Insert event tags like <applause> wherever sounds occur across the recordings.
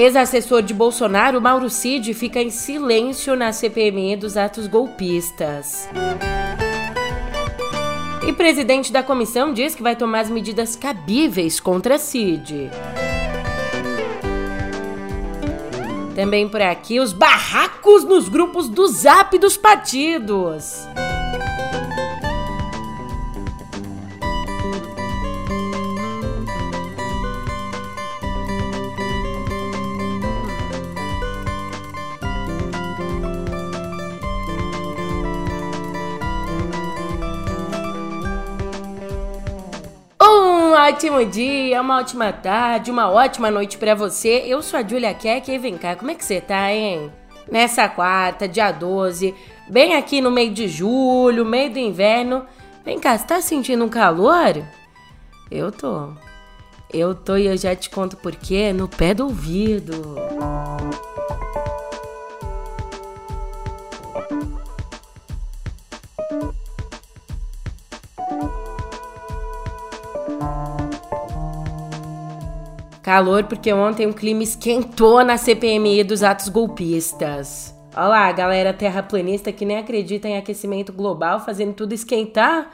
Ex-assessor de Bolsonaro, Mauro Cid, fica em silêncio na CPMI dos atos golpistas. E presidente da comissão diz que vai tomar as medidas cabíveis contra Cid. Também por aqui, os barracos nos grupos do zap dos partidos. Ótimo dia, uma ótima tarde, uma ótima noite para você. Eu sou a Julia Keck e vem cá, como é que você tá, hein? Nessa quarta, dia 12, bem aqui no meio de julho, meio do inverno. Vem cá, você tá sentindo um calor? Eu tô. Eu tô e eu já te conto por quê no pé do ouvido. Calor porque ontem um clima esquentou na CPMI dos atos golpistas. Olha lá, galera terraplanista que nem acredita em aquecimento global fazendo tudo esquentar.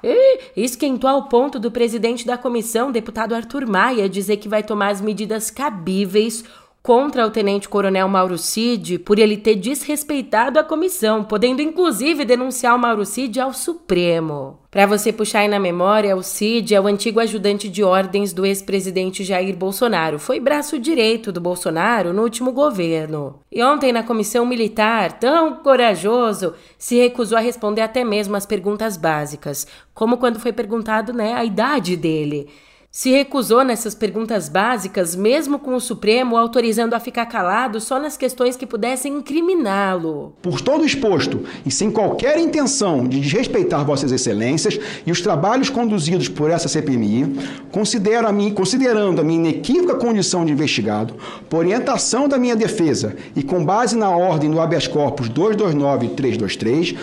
E esquentou ao ponto do presidente da comissão, deputado Arthur Maia, dizer que vai tomar as medidas cabíveis contra o tenente-coronel Mauro Cid por ele ter desrespeitado a comissão, podendo inclusive denunciar o Mauro Cid ao Supremo. Para você puxar aí na memória, o Cid é o antigo ajudante de ordens do ex-presidente Jair Bolsonaro. Foi braço direito do Bolsonaro no último governo. E ontem, na comissão militar, tão corajoso, se recusou a responder até mesmo as perguntas básicas, como quando foi perguntado né, a idade dele se recusou nessas perguntas básicas, mesmo com o Supremo autorizando a ficar calado só nas questões que pudessem incriminá-lo. Por todo exposto e sem qualquer intenção de desrespeitar Vossas Excelências e os trabalhos conduzidos por essa CPMI, considero a mim, considerando a minha inequívoca condição de investigado, por orientação da minha defesa e com base na ordem do habeas corpus 229 e 323,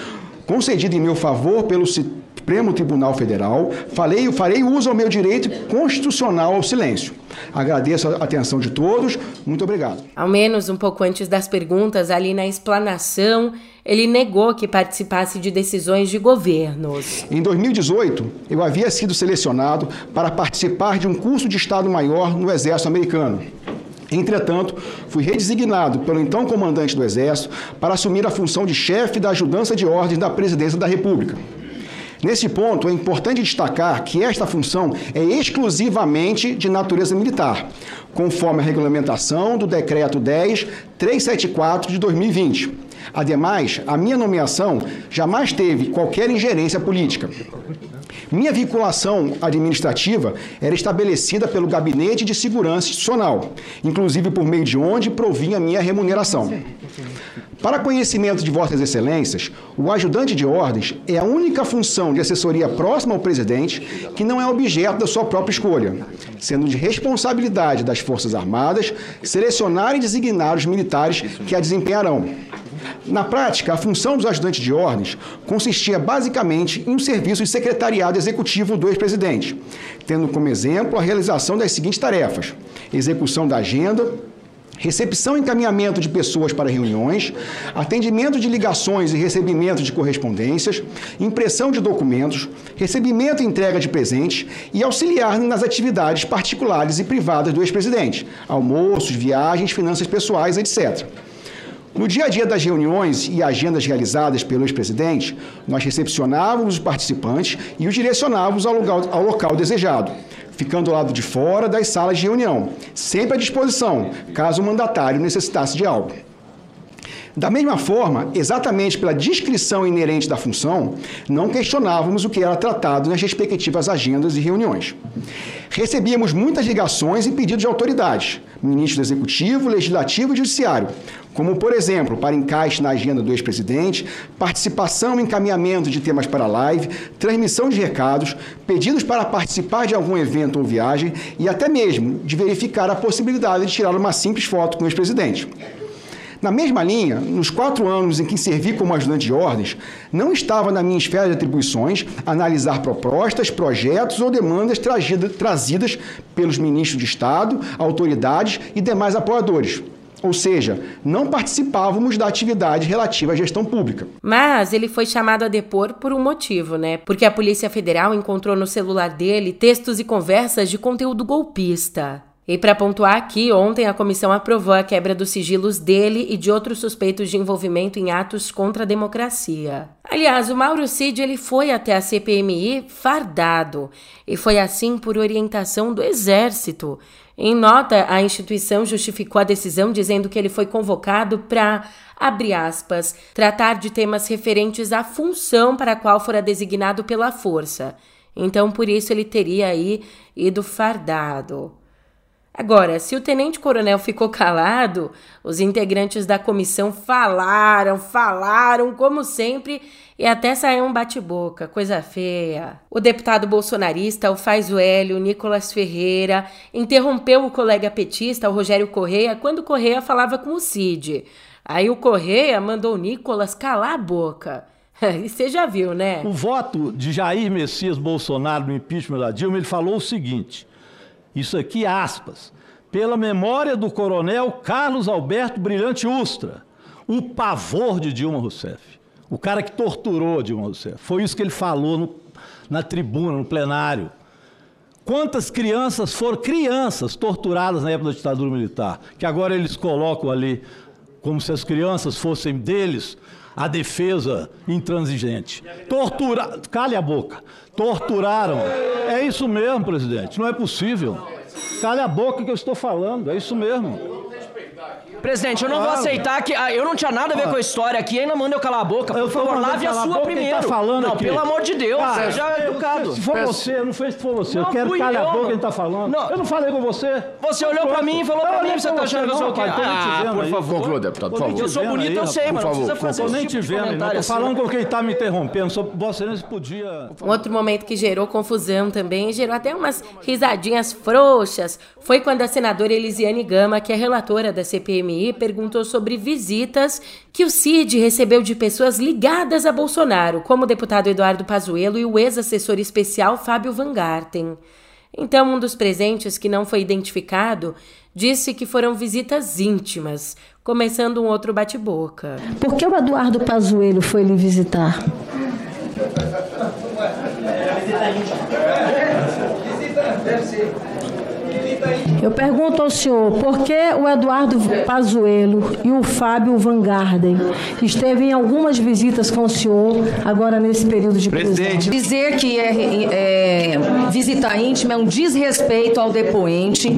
concedida em meu favor pelo Supremo Tribunal Federal, falei, farei uso ao meu direito constitucional ao silêncio. Agradeço a atenção de todos. Muito obrigado. Ao menos um pouco antes das perguntas, ali na explanação, ele negou que participasse de decisões de governos. Em 2018, eu havia sido selecionado para participar de um curso de Estado-Maior no Exército Americano. Entretanto, fui redesignado pelo então comandante do Exército para assumir a função de chefe da ajudança de ordens da Presidência da República. Nesse ponto, é importante destacar que esta função é exclusivamente de natureza militar, conforme a regulamentação do Decreto 10.374 de 2020. Ademais, a minha nomeação jamais teve qualquer ingerência política. Minha vinculação administrativa era estabelecida pelo Gabinete de Segurança Institucional, inclusive por meio de onde provinha minha remuneração. Para conhecimento de Vossas Excelências, o ajudante de ordens é a única função de assessoria próxima ao presidente que não é objeto da sua própria escolha, sendo de responsabilidade das Forças Armadas selecionar e designar os militares que a desempenharão. Na prática, a função dos ajudantes de ordens consistia basicamente em um serviço de secretariado executivo do ex-presidente, tendo como exemplo a realização das seguintes tarefas: execução da agenda, recepção e encaminhamento de pessoas para reuniões, atendimento de ligações e recebimento de correspondências, impressão de documentos, recebimento e entrega de presentes e auxiliar nas atividades particulares e privadas do ex-presidente, almoços, viagens, finanças pessoais, etc. No dia a dia das reuniões e agendas realizadas pelo ex-presidente, nós recepcionávamos os participantes e os direcionávamos ao local, ao local desejado ficando ao lado de fora das salas de reunião, sempre à disposição, caso o mandatário necessitasse de algo. Da mesma forma, exatamente pela descrição inerente da função, não questionávamos o que era tratado nas respectivas agendas e reuniões. Recebíamos muitas ligações e pedidos de autoridades, ministro do Executivo, Legislativo e Judiciário, como, por exemplo, para encaixe na agenda do ex-presidente, participação e encaminhamento de temas para live, transmissão de recados, pedidos para participar de algum evento ou viagem e até mesmo de verificar a possibilidade de tirar uma simples foto com o ex-presidente. Na mesma linha, nos quatro anos em que servi como ajudante de ordens, não estava na minha esfera de atribuições analisar propostas, projetos ou demandas trazidas pelos ministros de Estado, autoridades e demais apoiadores. Ou seja, não participávamos da atividade relativa à gestão pública. Mas ele foi chamado a depor por um motivo, né? Porque a Polícia Federal encontrou no celular dele textos e conversas de conteúdo golpista. E para pontuar aqui, ontem a comissão aprovou a quebra dos sigilos dele e de outros suspeitos de envolvimento em atos contra a democracia. Aliás, o Mauro Cid ele foi até a CPMI fardado e foi assim por orientação do Exército. Em nota, a instituição justificou a decisão dizendo que ele foi convocado para, abre aspas, tratar de temas referentes à função para a qual fora designado pela força. Então, por isso ele teria aí ido fardado. Agora, se o tenente-coronel ficou calado, os integrantes da comissão falaram, falaram, como sempre, e até saiu um bate-boca, coisa feia. O deputado bolsonarista, o Faz o Hélio, Nicolas Ferreira, interrompeu o colega petista, o Rogério Correia, quando Correia falava com o Cid. Aí o Correia mandou o Nicolas calar a boca. <laughs> E você já viu, né? O voto de Jair Messias Bolsonaro no impeachment da Dilma, ele falou o seguinte: isso aqui, aspas. Pela memória do coronel Carlos Alberto Brilhante Ustra, o pavor de Dilma Rousseff. O cara que torturou Dilma Rousseff. Foi isso que ele falou no, na tribuna, no plenário. Quantas crianças foram crianças torturadas na época da ditadura militar, que agora eles colocam ali como se as crianças fossem deles a defesa intransigente. Tortura, cale a boca. Torturaram. É isso mesmo, presidente. Não é possível. Cale a boca que eu estou falando. É isso mesmo. Presidente, eu não vou aceitar que. Ah, eu não tinha nada a ver com a história aqui, ainda manda eu calar a boca. Por favor, lave a sua primeiro. Tá falando não, aqui. pelo amor de Deus, ah, seja é educado. Se for você, não foi se for você. Não, eu quero calar a boca que ele tá falando. Não. Eu não falei com você. Você olhou pra mim e falou pra mim, você tá achando que eu sou o quê? Ah, por favor. Conclua, deputado, por favor. Eu sou bonito, eu sei, mas não precisa fazer Tô nem te tipo vendo, não. Tô falando com quem tá me interrompendo. Só Vossa Excelência podia... Um outro momento que gerou confusão também, gerou até umas risadinhas frouxas, foi quando a senadora Elisiane Gama, que é relatora da CPMI, perguntou sobre visitas que o CID recebeu de pessoas ligadas a Bolsonaro, como o deputado Eduardo Pazuello e o ex-assessor especial Fábio Van Garten. Então, um dos presentes que não foi identificado disse que foram visitas íntimas, começando um outro bate-boca. Por que o Eduardo Pazuello foi lhe visitar? Visita íntima. Deve ser. Eu pergunto ao senhor, por que o Eduardo Pazuello e o Fábio Van Garden esteve em algumas visitas com o senhor agora nesse período de Presidente. prisão? Dizer que é, é, visita íntima é um desrespeito ao depoente.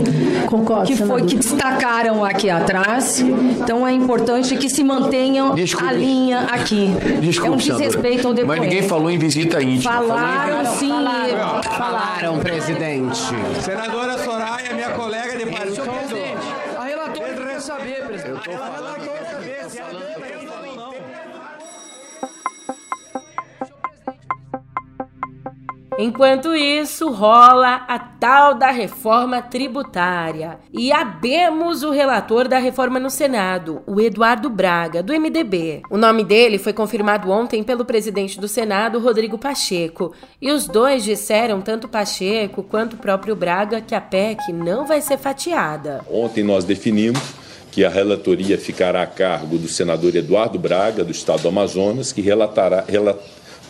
Concordo, que foi que destacaram aqui atrás. Então é importante que se mantenha Desculpe. a linha aqui. Desculpe, é um desrespeito ao depoente. Mas ninguém falou em visita íntima. Falaram, em... sim. Falaram, falaram, presidente. Senadora Soraya, colega Enquanto isso, rola a tal da reforma tributária. E abemos o relator da reforma no Senado, o Eduardo Braga, do MDB. O nome dele foi confirmado ontem pelo presidente do Senado, Rodrigo Pacheco. E os dois disseram, tanto Pacheco quanto o próprio Braga, que a PEC não vai ser fatiada. Ontem nós definimos que a relatoria ficará a cargo do senador Eduardo Braga, do estado do Amazonas, que relatará, relat,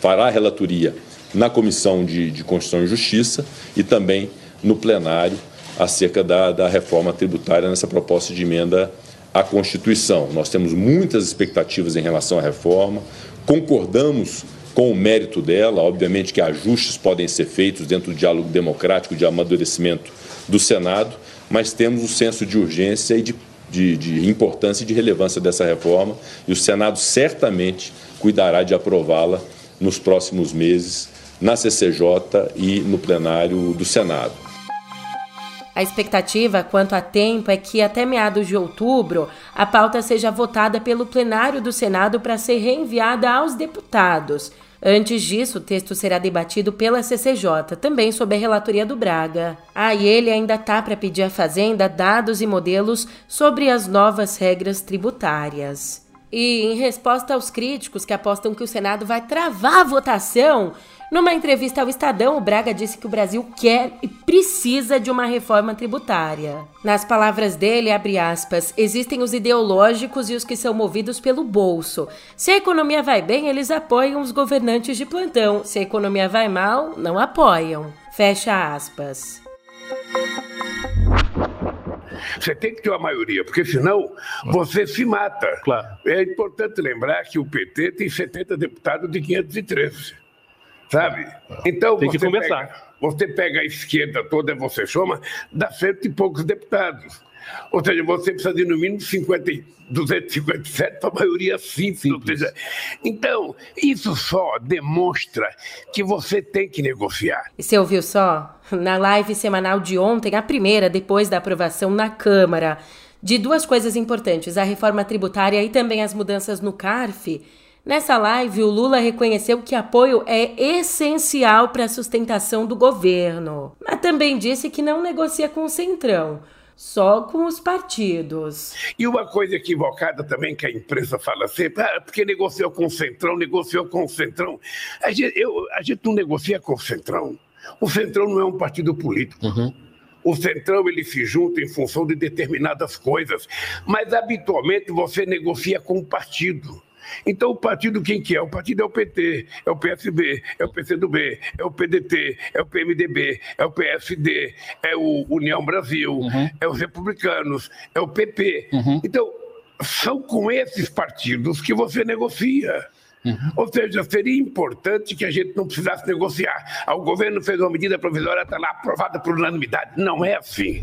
fará a relatoria na Comissão de, de Constituição e Justiça e também no plenário acerca da, da reforma tributária nessa proposta de emenda à Constituição. Nós temos muitas expectativas em relação à reforma, concordamos com o mérito dela, obviamente que ajustes podem ser feitos dentro do diálogo democrático de amadurecimento do Senado, mas temos o senso de urgência e de, de, de importância e de relevância dessa reforma e o Senado certamente cuidará de aprová-la nos próximos meses na CCJ e no plenário do Senado. A expectativa quanto a tempo é que até meados de outubro a pauta seja votada pelo plenário do Senado para ser reenviada aos deputados. Antes disso, o texto será debatido pela CCJ, também sob a relatoria do Braga. Ah, e ele ainda tá para pedir à Fazenda dados e modelos sobre as novas regras tributárias. E em resposta aos críticos que apostam que o Senado vai travar a votação, numa entrevista ao Estadão, o Braga disse que o Brasil quer e precisa de uma reforma tributária. Nas palavras dele, abre aspas, existem os ideológicos e os que são movidos pelo bolso. Se a economia vai bem, eles apoiam os governantes de plantão. Se a economia vai mal, não apoiam. Fecha aspas. Você tem que ter uma maioria, porque senão você se mata. Claro. É importante lembrar que o PT tem 70 deputados de 513. Sabe? Então, tem que você conversar. Pega, você pega a esquerda toda, você soma, dá cento e poucos deputados. Ou seja, você precisa de no mínimo 50, 257 para a maioria simples. simples. Seja, então, isso só demonstra que você tem que negociar. E você ouviu só? Na live semanal de ontem, a primeira depois da aprovação na Câmara, de duas coisas importantes: a reforma tributária e também as mudanças no CARF. Nessa live, o Lula reconheceu que apoio é essencial para a sustentação do governo, mas também disse que não negocia com o Centrão só com os partidos. E uma coisa equivocada também que a imprensa fala sempre, ah, porque negociou com o Centrão, negociou com o Centrão. A gente, eu, a gente não negocia com o Centrão. O Centrão não é um partido político. Uhum. O Centrão ele se junta em função de determinadas coisas, mas habitualmente você negocia com o partido. Então, o partido quem que é? O partido é o PT, é o PSB, é o PCdoB, é o PDT, é o PMDB, é o PSD, é o União Brasil, uhum. é os republicanos, é o PP. Uhum. Então, são com esses partidos que você negocia. Uhum. Ou seja, seria importante que a gente não precisasse negociar. Ah, o governo fez uma medida provisória, está lá aprovada por unanimidade. Não é assim.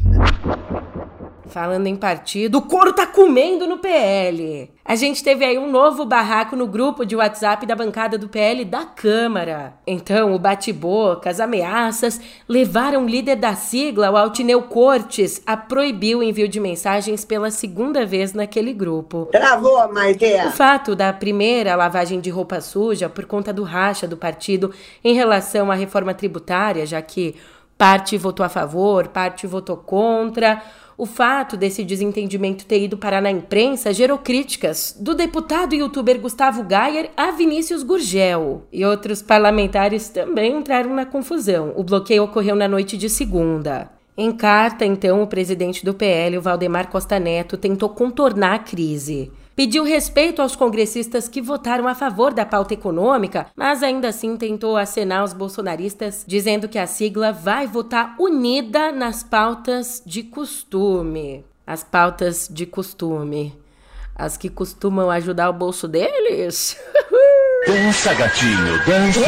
Falando em partido, o couro tá comendo no PL. A gente teve aí um novo barraco no grupo de WhatsApp da bancada do PL da Câmara. Então, o bate-boca, as ameaças levaram o líder da sigla, o Altineu Cortes, a proibir o envio de mensagens pela segunda vez naquele grupo. Travou, Maite! O fato da primeira lavagem de roupa suja por conta do racha do partido em relação à reforma tributária, já que parte votou a favor, parte votou contra. O fato desse desentendimento ter ido parar na imprensa gerou críticas do deputado e youtuber Gustavo Gayer a Vinícius Gurgel. E outros parlamentares também entraram na confusão. O bloqueio ocorreu na noite de segunda. Em carta, então, o presidente do PL, o Valdemar Costa Neto, tentou contornar a crise pediu respeito aos congressistas que votaram a favor da pauta econômica, mas ainda assim tentou acenar os bolsonaristas, dizendo que a sigla vai votar unida nas pautas de costume. As pautas de costume. As que costumam ajudar o bolso deles? <laughs> Dança, gatinho, dança!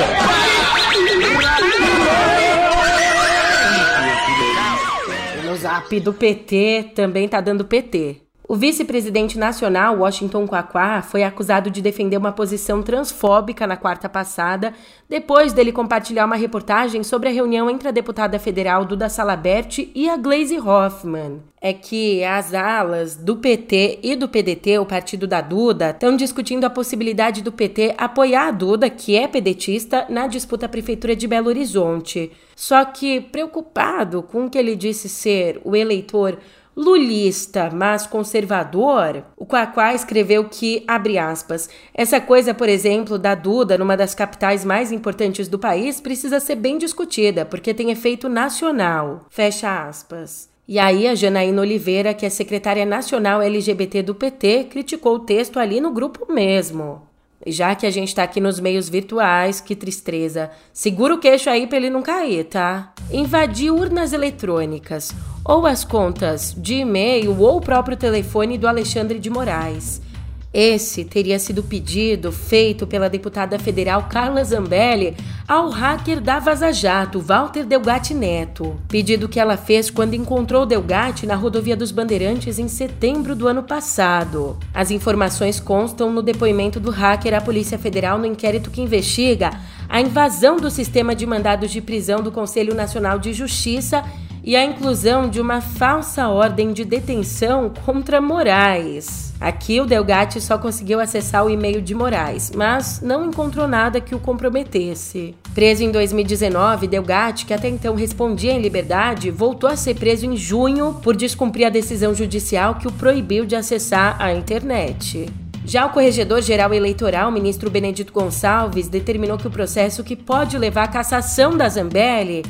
No zap do PT também tá dando PT. O vice-presidente nacional, Washington Quaquá, foi acusado de defender uma posição transfóbica na quarta passada, depois dele compartilhar uma reportagem sobre a reunião entre a deputada federal Duda Salabert e a Glaze Hoffman. É que as alas do PT e do PDT, o partido da Duda, estão discutindo a possibilidade do PT apoiar a Duda, que é pedetista, na disputa à prefeitura de Belo Horizonte. Só que, preocupado com o que ele disse ser o eleitor lulista, mas conservador, o Quaquá escreveu que, abre aspas, essa coisa, por exemplo, da Duda numa das capitais mais importantes do país precisa ser bem discutida, porque tem efeito nacional. Fecha aspas. E aí a Janaína Oliveira, que é secretária nacional LGBT do PT, criticou o texto ali no grupo mesmo. Já que a gente tá aqui nos meios virtuais, que tristeza. Segura o queixo aí pra ele não cair, tá? Invadir urnas eletrônicas, ou as contas de e-mail ou o próprio telefone do Alexandre de Moraes. Esse teria sido pedido feito pela deputada federal Carla Zambelli ao hacker da Vaza Jato, Walter Delgatti Neto. Pedido que ela fez quando encontrou Delgatti na rodovia dos Bandeirantes em setembro do ano passado. As informações constam no depoimento do hacker à Polícia Federal no inquérito que investiga a invasão do sistema de mandados de prisão do Conselho Nacional de Justiça e a inclusão de uma falsa ordem de detenção contra Moraes. Aqui o Delgatti só conseguiu acessar o e-mail de Moraes, mas não encontrou nada que o comprometesse. Preso em 2019, Delgatti, que até então respondia em liberdade, voltou a ser preso em junho por descumprir a decisão judicial que o proibiu de acessar a internet. Já o Corregedor-Geral Eleitoral, ministro Benedito Gonçalves, determinou que o processo que pode levar à cassação da Zambelli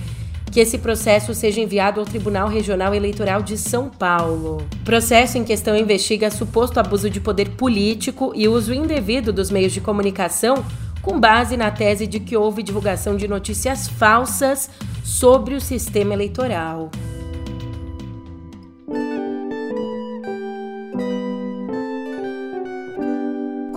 que esse processo seja enviado ao Tribunal Regional Eleitoral de São Paulo. O processo em questão investiga suposto abuso de poder político e uso indevido dos meios de comunicação com base na tese de que houve divulgação de notícias falsas sobre o sistema eleitoral.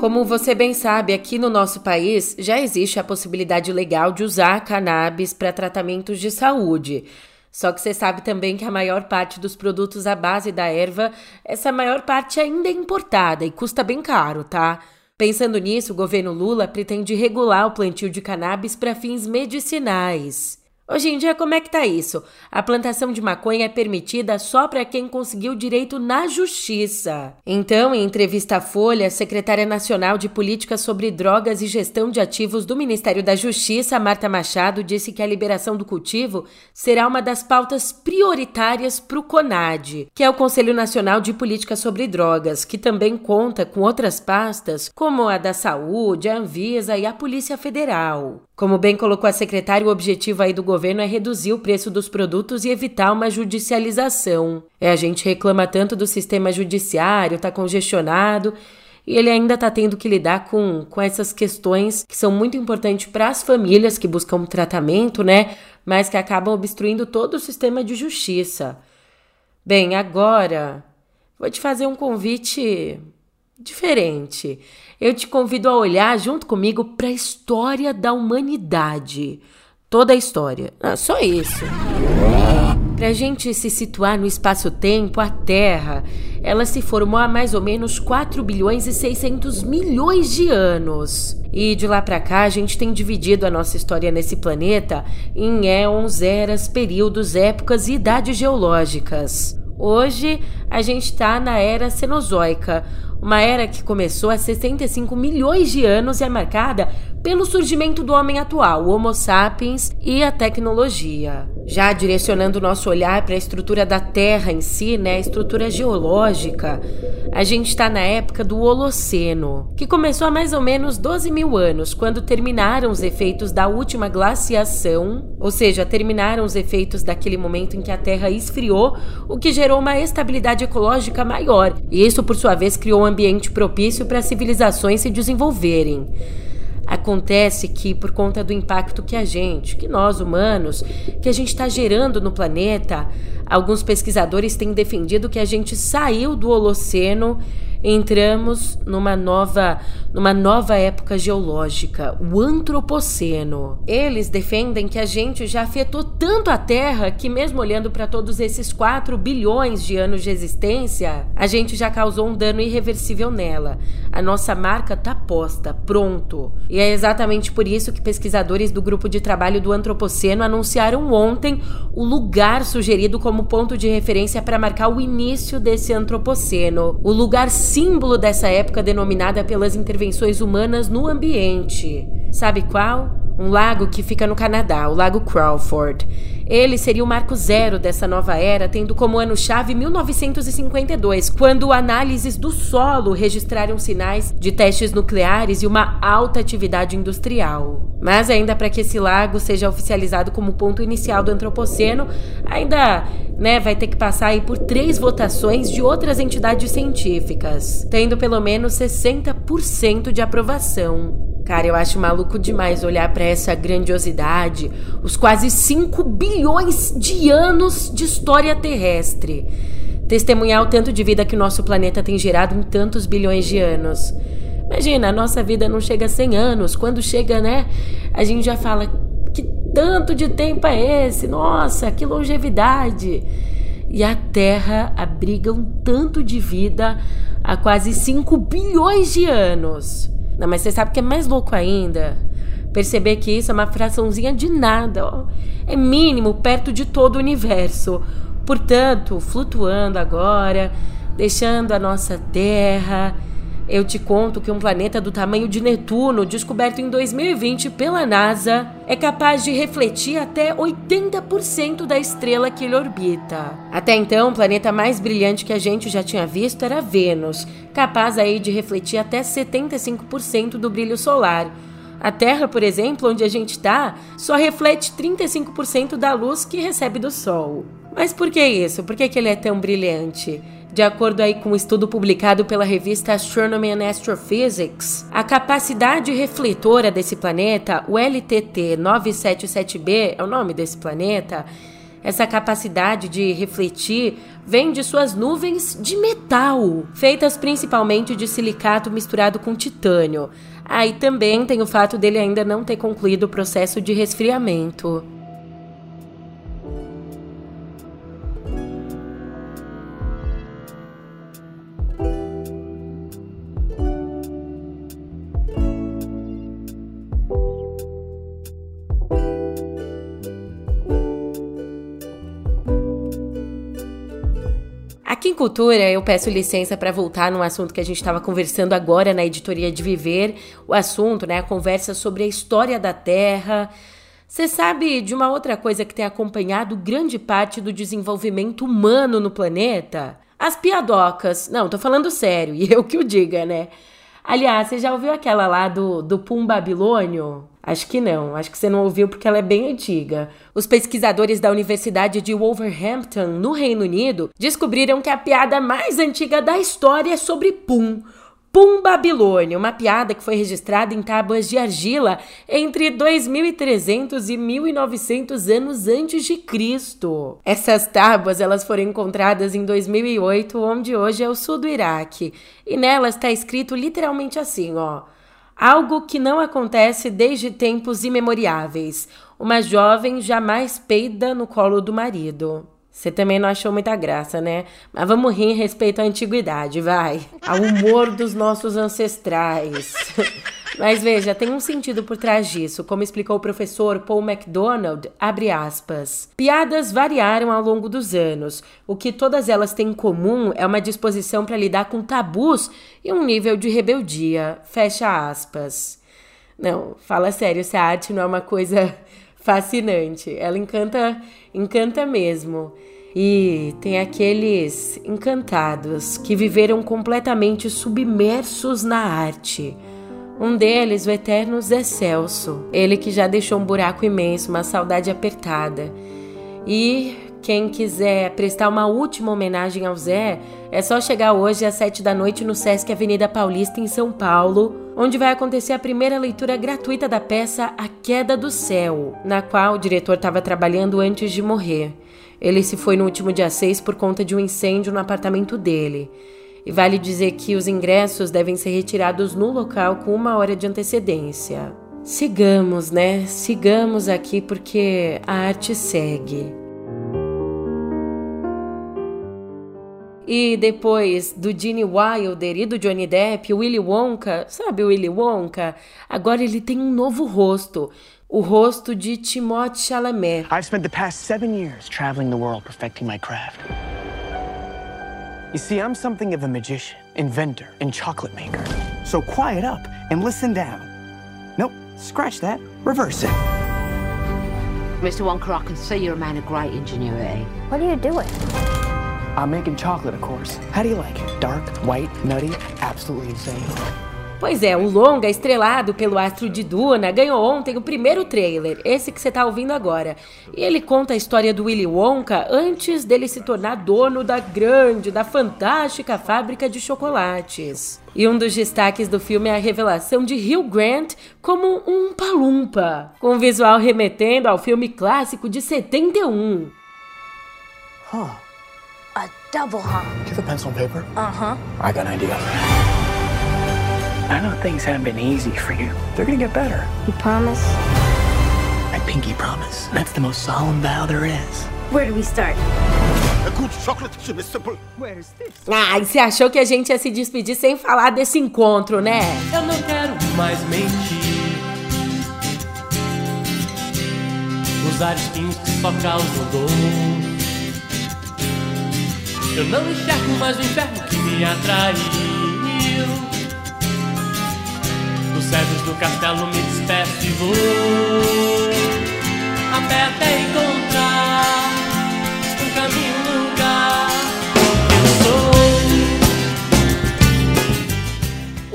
Como você bem sabe, aqui no nosso país já existe a possibilidade legal de usar cannabis para tratamentos de saúde. Só que você sabe também que a maior parte dos produtos à base da erva, essa maior parte ainda é importada e custa bem caro, tá? Pensando nisso, o governo Lula pretende regular o plantio de cannabis para fins medicinais. Hoje em dia, como é que tá isso? A plantação de maconha é permitida só para quem conseguiu direito na justiça. Então, em entrevista à Folha, a secretária nacional de Políticas sobre Drogas e Gestão de Ativos do Ministério da Justiça, Marta Machado, disse que a liberação do cultivo será uma das pautas prioritárias para o CONAD, que é o Conselho Nacional de Políticas sobre Drogas, que também conta com outras pastas, como a da Saúde, a Anvisa e a Polícia Federal. Como bem colocou a secretária, o objetivo aí do governo é reduzir o preço dos produtos e evitar uma judicialização. É, a gente reclama tanto do sistema judiciário, tá congestionado, e ele ainda está tendo que lidar com, com essas questões que são muito importantes para as famílias que buscam tratamento, né? Mas que acabam obstruindo todo o sistema de justiça. Bem, agora vou te fazer um convite diferente. Eu te convido a olhar junto comigo para a história da humanidade. Toda a história. Ah, só isso. Para a gente se situar no espaço-tempo, a Terra, ela se formou há mais ou menos 4 bilhões e 600 milhões de anos. E de lá para cá, a gente tem dividido a nossa história nesse planeta em éons, eras, períodos, épocas e idades geológicas. Hoje, a gente está na era Cenozoica, uma era que começou há 65 milhões de anos e é marcada pelo surgimento do homem atual, o Homo sapiens e a tecnologia. Já direcionando o nosso olhar para a estrutura da Terra em si, né, a estrutura geológica, a gente está na época do Holoceno, que começou há mais ou menos 12 mil anos, quando terminaram os efeitos da última glaciação, ou seja, terminaram os efeitos daquele momento em que a Terra esfriou, o que gerou uma estabilidade ecológica maior, e isso, por sua vez, criou um ambiente propício para civilizações se desenvolverem. Acontece que, por conta do impacto que a gente, que nós humanos, que a gente está gerando no planeta, alguns pesquisadores têm defendido que a gente saiu do Holoceno entramos numa nova, numa nova época geológica, o Antropoceno. Eles defendem que a gente já afetou tanto a Terra que, mesmo olhando para todos esses 4 bilhões de anos de existência, a gente já causou um dano irreversível nela. A nossa marca tá posta, pronto. E é exatamente por isso que pesquisadores do grupo de trabalho do Antropoceno anunciaram ontem o lugar sugerido como ponto de referência para marcar o início desse Antropoceno. O lugar símbolo dessa época denominada pelas intervenções humanas no ambiente. Sabe qual? Um lago que fica no Canadá, o Lago Crawford. Ele seria o marco zero dessa nova era, tendo como ano-chave 1952, quando análises do solo registraram sinais de testes nucleares e uma alta atividade industrial. Mas ainda para que esse lago seja oficializado como ponto inicial do antropoceno, ainda né, vai ter que passar aí por três votações de outras entidades científicas, tendo pelo menos 60% de aprovação. Cara, eu acho maluco demais olhar para essa grandiosidade, os quase 5 bilhões de anos de história terrestre. Testemunhar o tanto de vida que o nosso planeta tem gerado em tantos bilhões de anos. Imagina, a nossa vida não chega a 100 anos. Quando chega, né? A gente já fala: que tanto de tempo é esse? Nossa, que longevidade! E a Terra abriga um tanto de vida há quase 5 bilhões de anos. Não, mas você sabe que é mais louco ainda? perceber que isso é uma fraçãozinha de nada, ó. É mínimo perto de todo o universo. Portanto, flutuando agora, deixando a nossa Terra eu te conto que um planeta do tamanho de Netuno, descoberto em 2020 pela NASA, é capaz de refletir até 80% da estrela que ele orbita. Até então, o planeta mais brilhante que a gente já tinha visto era Vênus, capaz aí de refletir até 75% do brilho solar. A Terra, por exemplo, onde a gente está, só reflete 35% da luz que recebe do Sol. Mas por que isso? Por que, que ele é tão brilhante? De acordo aí com um estudo publicado pela revista Astronomy and Astrophysics, a capacidade refletora desse planeta, o LTT 977b, é o nome desse planeta, essa capacidade de refletir vem de suas nuvens de metal, feitas principalmente de silicato misturado com titânio. Aí também tem o fato dele ainda não ter concluído o processo de resfriamento. Cultura, eu peço licença para voltar num assunto que a gente estava conversando agora na editoria de Viver, o assunto, né, a conversa sobre a história da Terra. Você sabe de uma outra coisa que tem acompanhado grande parte do desenvolvimento humano no planeta? As piadocas. Não, tô falando sério, <laughs> e eu que o diga, né? Aliás, você já ouviu aquela lá do, do Pum Babilônio? Acho que não, acho que você não ouviu porque ela é bem antiga. Os pesquisadores da Universidade de Wolverhampton, no Reino Unido, descobriram que a piada mais antiga da história é sobre Pum. Pum Babilônia, uma piada que foi registrada em tábuas de argila entre 2300 e 1900 anos antes de Cristo. Essas tábuas elas foram encontradas em 2008, onde hoje é o sul do Iraque, e nelas está escrito literalmente assim, ó: Algo que não acontece desde tempos imemoriáveis. Uma jovem jamais peida no colo do marido. Você também não achou muita graça, né? Mas vamos rir em respeito à antiguidade, vai. Ao humor dos nossos ancestrais. <laughs> Mas veja, tem um sentido por trás disso, como explicou o professor Paul MacDonald, abre aspas. Piadas variaram ao longo dos anos. O que todas elas têm em comum é uma disposição para lidar com tabus e um nível de rebeldia. Fecha aspas. Não, fala sério, se a arte não é uma coisa fascinante. Ela encanta, encanta mesmo. E tem aqueles encantados que viveram completamente submersos na arte um deles, o eterno Zé Celso, ele que já deixou um buraco imenso, uma saudade apertada. E quem quiser prestar uma última homenagem ao Zé, é só chegar hoje às sete da noite no Sesc Avenida Paulista, em São Paulo, onde vai acontecer a primeira leitura gratuita da peça A Queda do Céu, na qual o diretor estava trabalhando antes de morrer. Ele se foi no último dia 6 por conta de um incêndio no apartamento dele. E vale dizer que os ingressos devem ser retirados no local com uma hora de antecedência. Sigamos, né? Sigamos aqui porque a arte segue. E depois do Gene Wilder e do Johnny Depp, o Willy Wonka, sabe o Willy Wonka? Agora ele tem um novo rosto, o rosto de Timothée Chalamet. I've spent the past seven years traveling the world perfecting my craft. You see, I'm something of a magician, inventor, and chocolate maker. So quiet up and listen down. Nope, scratch that. Reverse it. Mr. Wonka, I can see you're a man of great ingenuity. What are you doing? I'm making chocolate, of course. How do you like it? Dark, white, nutty, absolutely insane. Pois é, o longa, estrelado pelo astro de Duna, ganhou ontem o primeiro trailer, esse que você está ouvindo agora. E ele conta a história do Willy Wonka antes dele se tornar dono da grande, da fantástica fábrica de chocolates. E um dos destaques do filme é a revelação de Hugh Grant como um palumpa, com um visual remetendo ao filme clássico de 71. Huh. A double hump. Give a pencil and paper. Uh-huh. I got an idea. I know things haven't been easy for you. They're gonna get better. You promise? I pinky promise. That's the most solemn vow there is. Where do we start? A good chocolate chip is simple. Where is this? Ah, e você achou que a gente ia se despedir sem falar desse encontro, né? Eu não quero mais mentir. usar espinhos que só causam dor. Eu não enxergo mais o inferno que me atraiu. Dos cedros do castelo me despeço e vou a pé até encontrar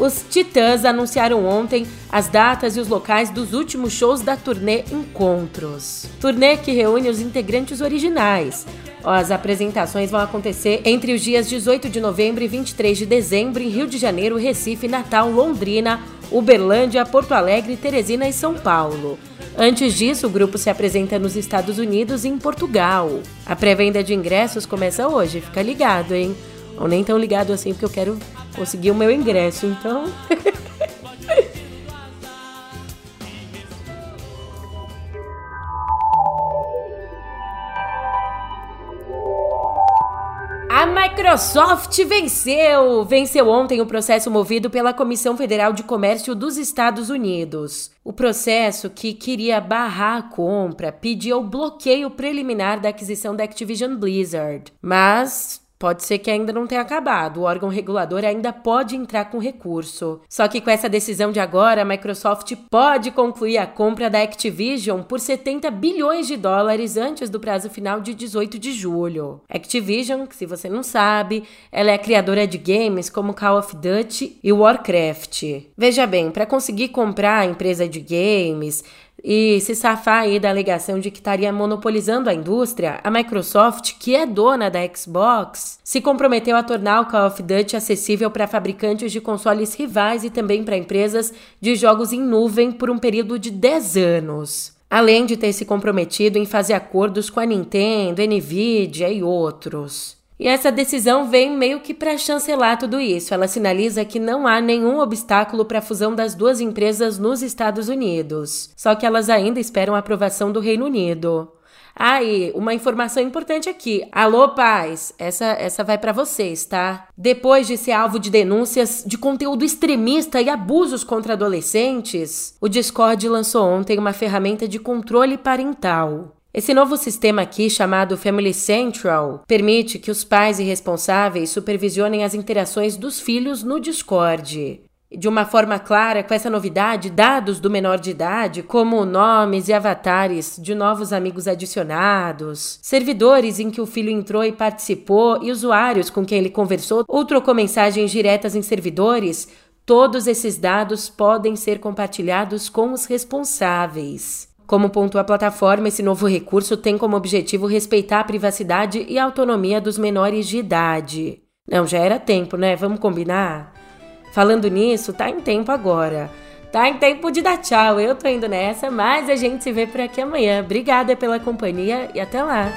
Os Titãs anunciaram ontem as datas e os locais dos últimos shows da turnê Encontros. Turnê que reúne os integrantes originais. As apresentações vão acontecer entre os dias 18 de novembro e 23 de dezembro em Rio de Janeiro, Recife, Natal, Londrina, Uberlândia, Porto Alegre, Teresina e São Paulo. Antes disso, o grupo se apresenta nos Estados Unidos e em Portugal. A pré-venda de ingressos começa hoje, fica ligado, hein? Ou nem tão ligado assim, porque eu quero conseguir o meu ingresso, então. A Microsoft venceu! Venceu ontem o processo movido pela Comissão Federal de Comércio dos Estados Unidos. O processo que queria barrar a compra pedia o bloqueio preliminar da aquisição da Activision Blizzard. Mas Pode ser que ainda não tenha acabado, o órgão regulador ainda pode entrar com recurso. Só que com essa decisão de agora, a Microsoft pode concluir a compra da Activision por 70 bilhões de dólares antes do prazo final de 18 de julho. Activision, que se você não sabe, ela é criadora de games como Call of Duty e Warcraft. Veja bem, para conseguir comprar a empresa de games, e se safar aí da alegação de que estaria monopolizando a indústria, a Microsoft, que é dona da Xbox, se comprometeu a tornar o Call of Duty acessível para fabricantes de consoles rivais e também para empresas de jogos em nuvem por um período de 10 anos. Além de ter se comprometido em fazer acordos com a Nintendo, Nvidia e outros. E essa decisão vem meio que para chancelar tudo isso. Ela sinaliza que não há nenhum obstáculo para a fusão das duas empresas nos Estados Unidos. Só que elas ainda esperam a aprovação do Reino Unido. Ah, e uma informação importante aqui. Alô, pais, essa, essa vai para vocês, tá? Depois de ser alvo de denúncias de conteúdo extremista e abusos contra adolescentes, o Discord lançou ontem uma ferramenta de controle parental. Esse novo sistema aqui, chamado Family Central, permite que os pais e responsáveis supervisionem as interações dos filhos no Discord. De uma forma clara, com essa novidade, dados do menor de idade, como nomes e avatares de novos amigos adicionados, servidores em que o filho entrou e participou e usuários com quem ele conversou ou trocou mensagens diretas em servidores, todos esses dados podem ser compartilhados com os responsáveis. Como pontua a plataforma, esse novo recurso tem como objetivo respeitar a privacidade e a autonomia dos menores de idade. Não, já era tempo, né? Vamos combinar? Falando nisso, tá em tempo agora. Tá em tempo de dar tchau. Eu tô indo nessa, mas a gente se vê por aqui amanhã. Obrigada pela companhia e até lá.